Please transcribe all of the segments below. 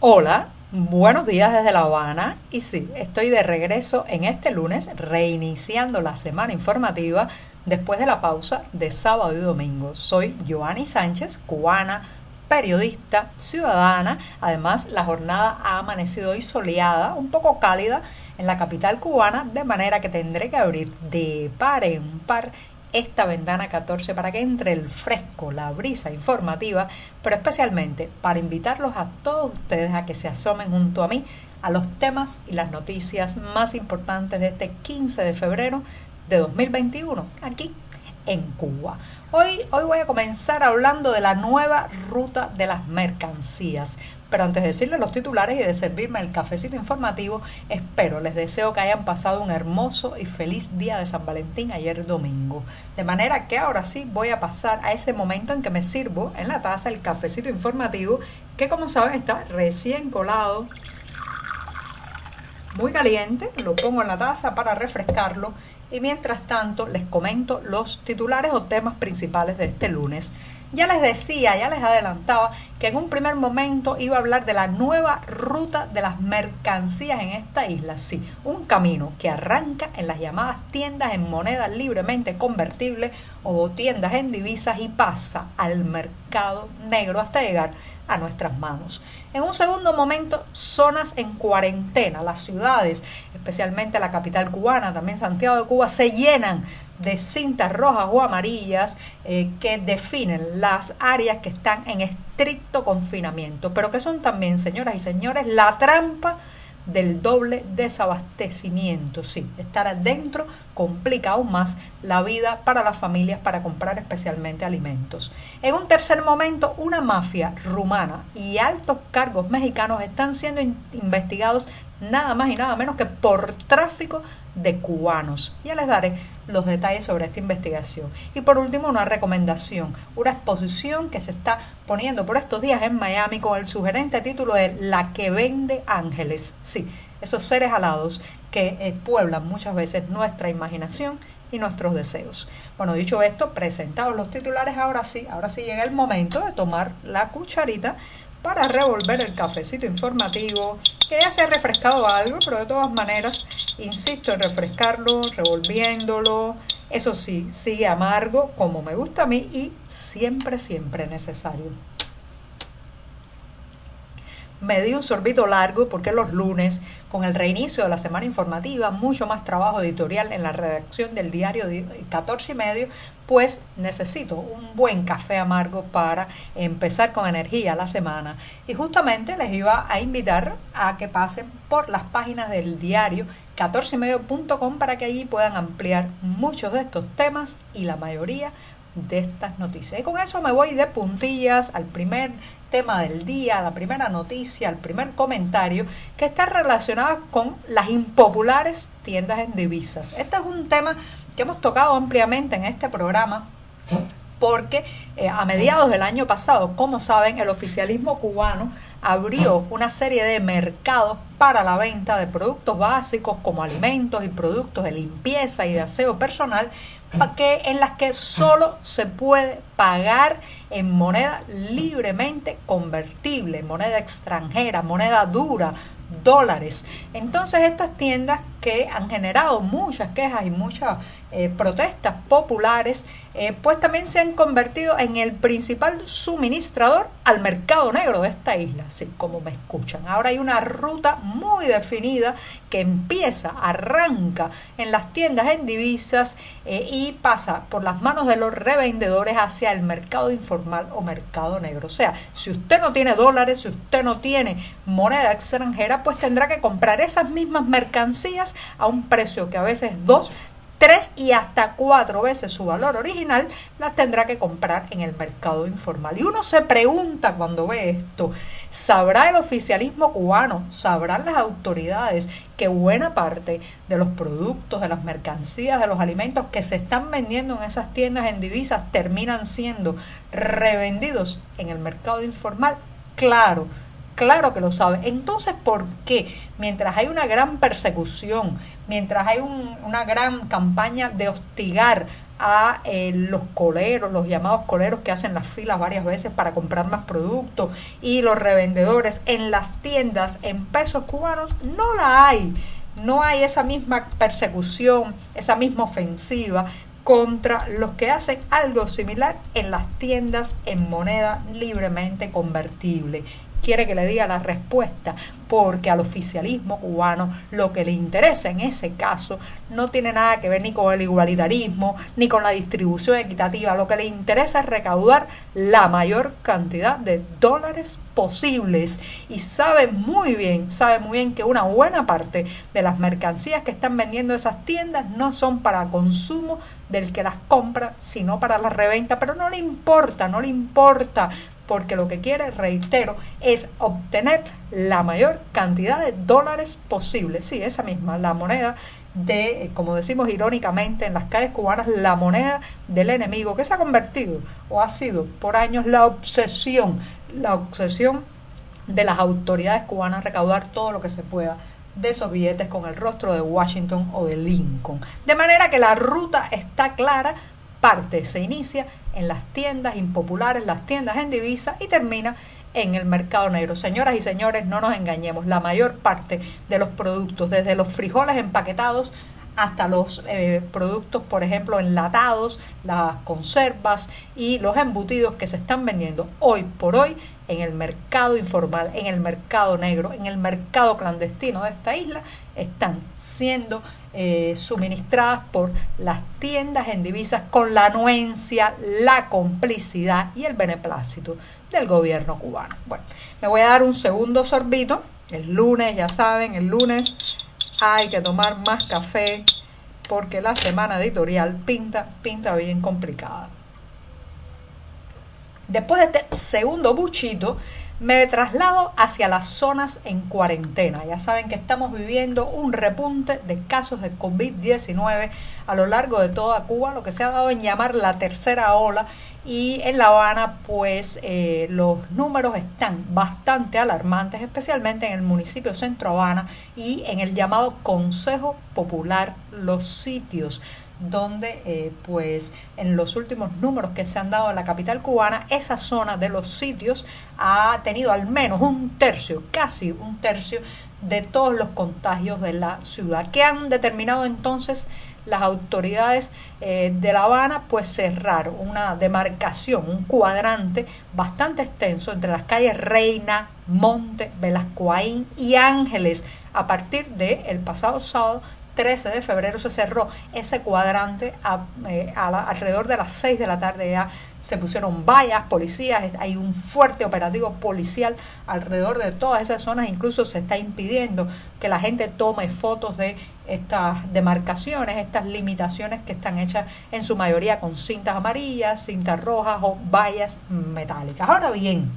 Hola, buenos días desde La Habana y sí, estoy de regreso en este lunes reiniciando la semana informativa después de la pausa de sábado y domingo. Soy Joanny Sánchez, cubana, periodista, ciudadana. Además, la jornada ha amanecido hoy soleada, un poco cálida en la capital cubana, de manera que tendré que abrir de par en par esta ventana 14 para que entre el fresco, la brisa informativa, pero especialmente para invitarlos a todos ustedes a que se asomen junto a mí a los temas y las noticias más importantes de este 15 de febrero de 2021, aquí en Cuba. Hoy, hoy voy a comenzar hablando de la nueva ruta de las mercancías. Pero antes de decirles los titulares y de servirme el cafecito informativo, espero, les deseo que hayan pasado un hermoso y feliz día de San Valentín ayer domingo. De manera que ahora sí voy a pasar a ese momento en que me sirvo en la taza el cafecito informativo, que como saben está recién colado, muy caliente, lo pongo en la taza para refrescarlo y mientras tanto les comento los titulares o temas principales de este lunes. Ya les decía, ya les adelantaba que en un primer momento iba a hablar de la nueva ruta de las mercancías en esta isla. Sí, un camino que arranca en las llamadas tiendas en moneda libremente convertible o tiendas en divisas y pasa al mercado negro hasta llegar a nuestras manos. En un segundo momento, zonas en cuarentena. Las ciudades, especialmente la capital cubana, también Santiago de Cuba, se llenan de cintas rojas o amarillas eh, que definen las áreas que están en estricto confinamiento, pero que son también, señoras y señores, la trampa del doble desabastecimiento. Sí, estar adentro complica aún más la vida para las familias para comprar especialmente alimentos. En un tercer momento, una mafia rumana y altos cargos mexicanos están siendo investigados nada más y nada menos que por tráfico de cubanos. Ya les daré los detalles sobre esta investigación. Y por último, una recomendación, una exposición que se está poniendo por estos días en Miami con el sugerente título de La que vende ángeles. Sí, esos seres alados que eh, pueblan muchas veces nuestra imaginación y nuestros deseos. Bueno, dicho esto, presentados los titulares, ahora sí, ahora sí llega el momento de tomar la cucharita para revolver el cafecito informativo, que ya se ha refrescado algo, pero de todas maneras, insisto en refrescarlo, revolviéndolo. Eso sí, sigue amargo como me gusta a mí y siempre, siempre necesario. Me di un sorbito largo porque los lunes, con el reinicio de la semana informativa, mucho más trabajo editorial en la redacción del diario 14 y medio, pues necesito un buen café amargo para empezar con energía la semana. Y justamente les iba a invitar a que pasen por las páginas del diario 14medio.com para que allí puedan ampliar muchos de estos temas y la mayoría de estas noticias. Y con eso me voy de puntillas al primer tema del día, la primera noticia, el primer comentario que está relacionado con las impopulares tiendas en divisas. Este es un tema que hemos tocado ampliamente en este programa porque eh, a mediados del año pasado, como saben, el oficialismo cubano abrió una serie de mercados para la venta de productos básicos como alimentos y productos de limpieza y de aseo personal que, en las que solo se puede pagar en moneda libremente convertible, moneda extranjera, moneda dura, dólares. Entonces estas tiendas que han generado muchas quejas y muchas eh, protestas populares, eh, pues también se han convertido en el principal suministrador al mercado negro de esta isla, así como me escuchan. Ahora hay una ruta muy definida que empieza, arranca en las tiendas en divisas eh, y pasa por las manos de los revendedores hacia el mercado informal o mercado negro. O sea, si usted no tiene dólares, si usted no tiene moneda extranjera, pues tendrá que comprar esas mismas mercancías a un precio que a veces es dos, tres y hasta cuatro veces su valor original, las tendrá que comprar en el mercado informal. Y uno se pregunta cuando ve esto, ¿sabrá el oficialismo cubano, sabrán las autoridades que buena parte de los productos, de las mercancías, de los alimentos que se están vendiendo en esas tiendas en divisas terminan siendo revendidos en el mercado informal? Claro, Claro que lo sabe. Entonces, ¿por qué? Mientras hay una gran persecución, mientras hay una gran campaña de hostigar a eh, los coleros, los llamados coleros que hacen las filas varias veces para comprar más productos y los revendedores en las tiendas en pesos cubanos, no la hay. No hay esa misma persecución, esa misma ofensiva contra los que hacen algo similar en las tiendas en moneda libremente convertible quiere que le diga la respuesta, porque al oficialismo cubano lo que le interesa en ese caso no tiene nada que ver ni con el igualitarismo, ni con la distribución equitativa, lo que le interesa es recaudar la mayor cantidad de dólares posibles. Y sabe muy bien, sabe muy bien que una buena parte de las mercancías que están vendiendo esas tiendas no son para consumo del que las compra, sino para la reventa, pero no le importa, no le importa porque lo que quiere, reitero, es obtener la mayor cantidad de dólares posible. Sí, esa misma, la moneda de, como decimos irónicamente en las calles cubanas, la moneda del enemigo, que se ha convertido o ha sido por años la obsesión, la obsesión de las autoridades cubanas recaudar todo lo que se pueda de esos billetes con el rostro de Washington o de Lincoln. De manera que la ruta está clara, parte se inicia en las tiendas impopulares, las tiendas en divisa y termina en el mercado negro. Señoras y señores, no nos engañemos, la mayor parte de los productos, desde los frijoles empaquetados hasta los eh, productos, por ejemplo, enlatados, las conservas y los embutidos que se están vendiendo hoy por hoy en el mercado informal, en el mercado negro, en el mercado clandestino de esta isla, están siendo eh, suministradas por las tiendas en divisas con la anuencia, la complicidad y el beneplácito del gobierno cubano. Bueno, me voy a dar un segundo sorbito. El lunes, ya saben, el lunes hay que tomar más café porque la semana editorial pinta, pinta bien complicada. Después de este segundo buchito, me traslado hacia las zonas en cuarentena. Ya saben que estamos viviendo un repunte de casos de COVID-19 a lo largo de toda Cuba, lo que se ha dado en llamar la tercera ola. Y en La Habana, pues eh, los números están bastante alarmantes, especialmente en el municipio Centro Habana y en el llamado Consejo Popular Los Sitios donde eh, pues en los últimos números que se han dado en la capital cubana, esa zona de los sitios ha tenido al menos un tercio, casi un tercio de todos los contagios de la ciudad. ¿Qué han determinado entonces las autoridades eh, de La Habana? Pues cerrar una demarcación, un cuadrante bastante extenso entre las calles Reina, Monte, Velascoaín y Ángeles a partir del el pasado sábado 13 de febrero se cerró ese cuadrante eh, alrededor de las 6 de la tarde ya se pusieron vallas, policías, hay un fuerte operativo policial alrededor de todas esas zonas, incluso se está impidiendo que la gente tome fotos de estas demarcaciones, estas limitaciones que están hechas en su mayoría con cintas amarillas, cintas rojas o vallas metálicas. Ahora bien,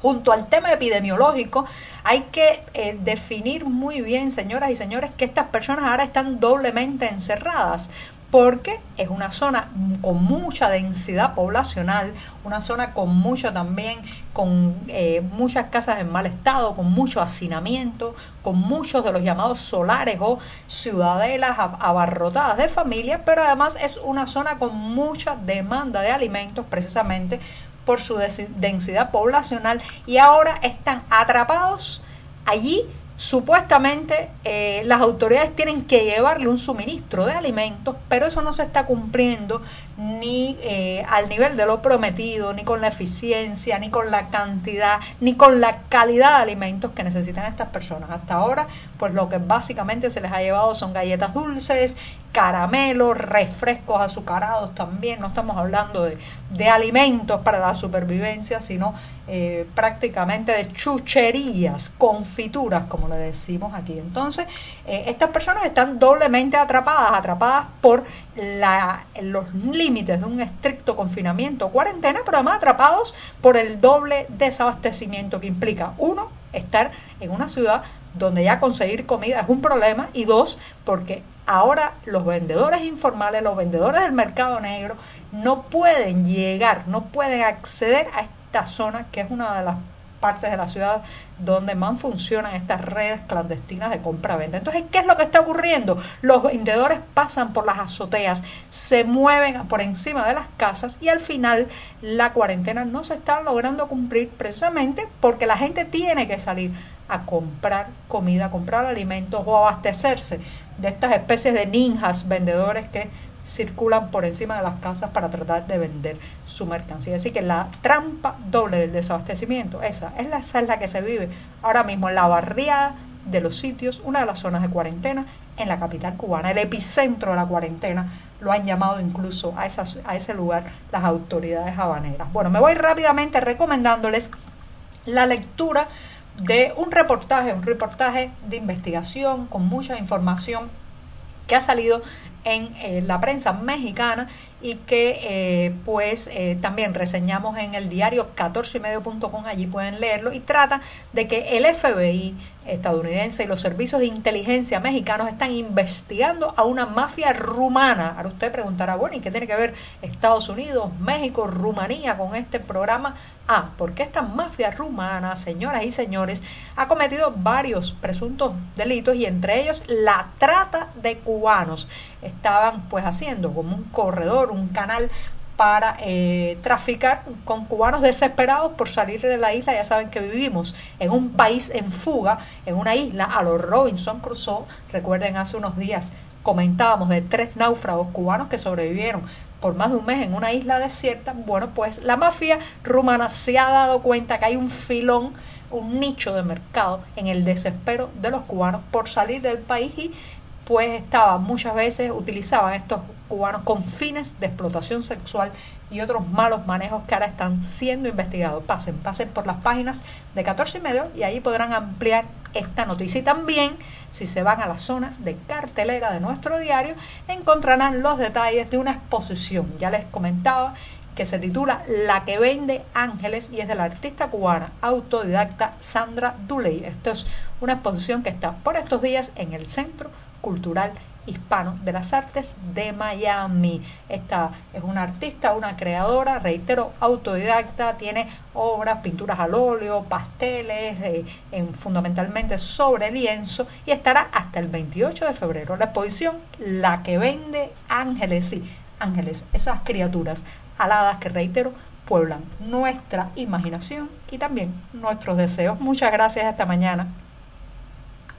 Junto al tema epidemiológico, hay que eh, definir muy bien, señoras y señores, que estas personas ahora están doblemente encerradas porque es una zona con mucha densidad poblacional, una zona con mucho también, con eh, muchas casas en mal estado, con mucho hacinamiento, con muchos de los llamados solares o ciudadelas abarrotadas de familias, pero además es una zona con mucha demanda de alimentos precisamente por su densidad poblacional y ahora están atrapados allí. Supuestamente eh, las autoridades tienen que llevarle un suministro de alimentos, pero eso no se está cumpliendo ni eh, al nivel de lo prometido, ni con la eficiencia, ni con la cantidad, ni con la calidad de alimentos que necesitan estas personas. Hasta ahora, pues lo que básicamente se les ha llevado son galletas dulces, caramelos, refrescos azucarados también. No estamos hablando de, de alimentos para la supervivencia, sino eh, prácticamente de chucherías, confituras, como le decimos aquí. Entonces, eh, estas personas están doblemente atrapadas, atrapadas por la, los límites de un estricto confinamiento o cuarentena, pero además atrapados por el doble desabastecimiento que implica, uno, estar en una ciudad donde ya conseguir comida es un problema y dos, porque ahora los vendedores informales, los vendedores del mercado negro no pueden llegar, no pueden acceder a esta zona que es una de las partes de la ciudad donde más funcionan estas redes clandestinas de compra-venta. Entonces, ¿qué es lo que está ocurriendo? Los vendedores pasan por las azoteas, se mueven por encima de las casas y al final la cuarentena no se está logrando cumplir precisamente porque la gente tiene que salir a comprar comida, a comprar alimentos o abastecerse de estas especies de ninjas vendedores que circulan por encima de las casas para tratar de vender su mercancía. Así que la trampa doble del desabastecimiento, esa es la, esa que se vive ahora mismo en la barriada de los sitios, una de las zonas de cuarentena en la capital cubana, el epicentro de la cuarentena, lo han llamado incluso a, esas, a ese lugar las autoridades habaneras. Bueno, me voy rápidamente recomendándoles la lectura de un reportaje, un reportaje de investigación con mucha información que ha salido en eh, la prensa mexicana y que eh, pues eh, también reseñamos en el diario 14ymedio.com, allí pueden leerlo, y trata de que el FBI estadounidense y los servicios de inteligencia mexicanos están investigando a una mafia rumana. Ahora usted preguntará, bueno, ¿y qué tiene que ver Estados Unidos, México, Rumanía con este programa? Ah, porque esta mafia rumana, señoras y señores, ha cometido varios presuntos delitos y entre ellos la trata de cubanos. Estaban pues haciendo como un corredor un canal para eh, traficar con cubanos desesperados por salir de la isla. Ya saben que vivimos en un país en fuga, en una isla a los Robinson Crusoe. Recuerden, hace unos días comentábamos de tres náufragos cubanos que sobrevivieron por más de un mes en una isla desierta. Bueno, pues la mafia rumana se ha dado cuenta que hay un filón un nicho de mercado en el desespero de los cubanos por salir del país y pues estaba muchas veces utilizaban estos cubanos con fines de explotación sexual y otros malos manejos que ahora están siendo investigados. Pasen, pasen por las páginas de 14 y medio y ahí podrán ampliar esta noticia. Y también, si se van a la zona de cartelera de nuestro diario, encontrarán los detalles de una exposición. Ya les comentaba que se titula La que vende ángeles y es de la artista cubana autodidacta Sandra Duley. Esto es una exposición que está por estos días en el centro Cultural Hispano de las Artes de Miami. Esta es una artista, una creadora, reitero, autodidacta, tiene obras, pinturas al óleo, pasteles, eh, en, fundamentalmente sobre lienzo y estará hasta el 28 de febrero. La exposición La que vende ángeles, sí, ángeles, esas criaturas aladas que reitero pueblan nuestra imaginación y también nuestros deseos. Muchas gracias, hasta mañana.